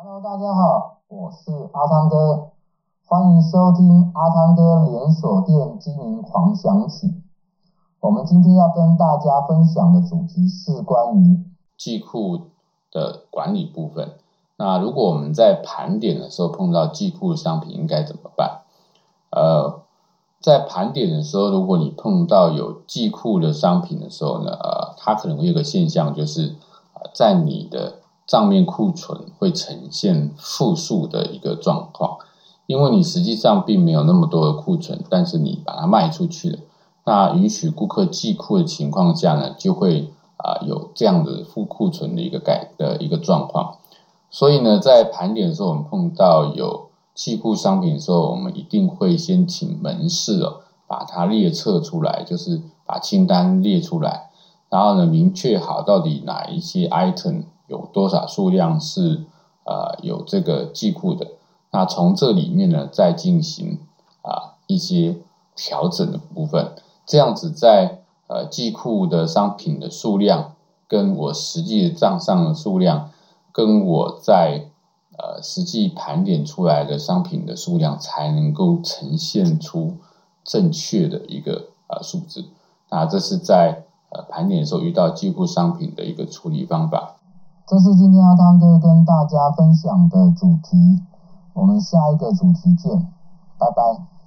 Hello，大家好，我是阿汤哥，欢迎收听阿汤哥连锁店经营狂想曲。我们今天要跟大家分享的主题是关于季库的管理部分。那如果我们在盘点的时候碰到季库的商品，应该怎么办？呃，在盘点的时候，如果你碰到有季库的商品的时候呢，呃，它可能会有个现象，就是在你的账面库存会呈现负数的一个状况，因为你实际上并没有那么多的库存，但是你把它卖出去了。那允许顾客寄库的情况下呢，就会啊、有这样的负库存的一个改的一个状况。所以呢，在盘点的时候，我们碰到有季库商品的时候，我们一定会先请门市哦，把它列册出来，就是把清单列出来，然后呢，明确好到底哪一些 item 有多少数量是呃有这个季库的。那从这里面呢，再进行啊、一些调整的部分。这样子在呃季库的商品的数量，跟我实际账上的数量，跟我在呃实际盘点出来的商品的数量，才能够呈现出正确的一个呃数字。那这是在呃盘点的时候遇到记库商品的一个处理方法。这是今天阿汤哥跟大家分享的主题，我们下一个主题见，拜拜。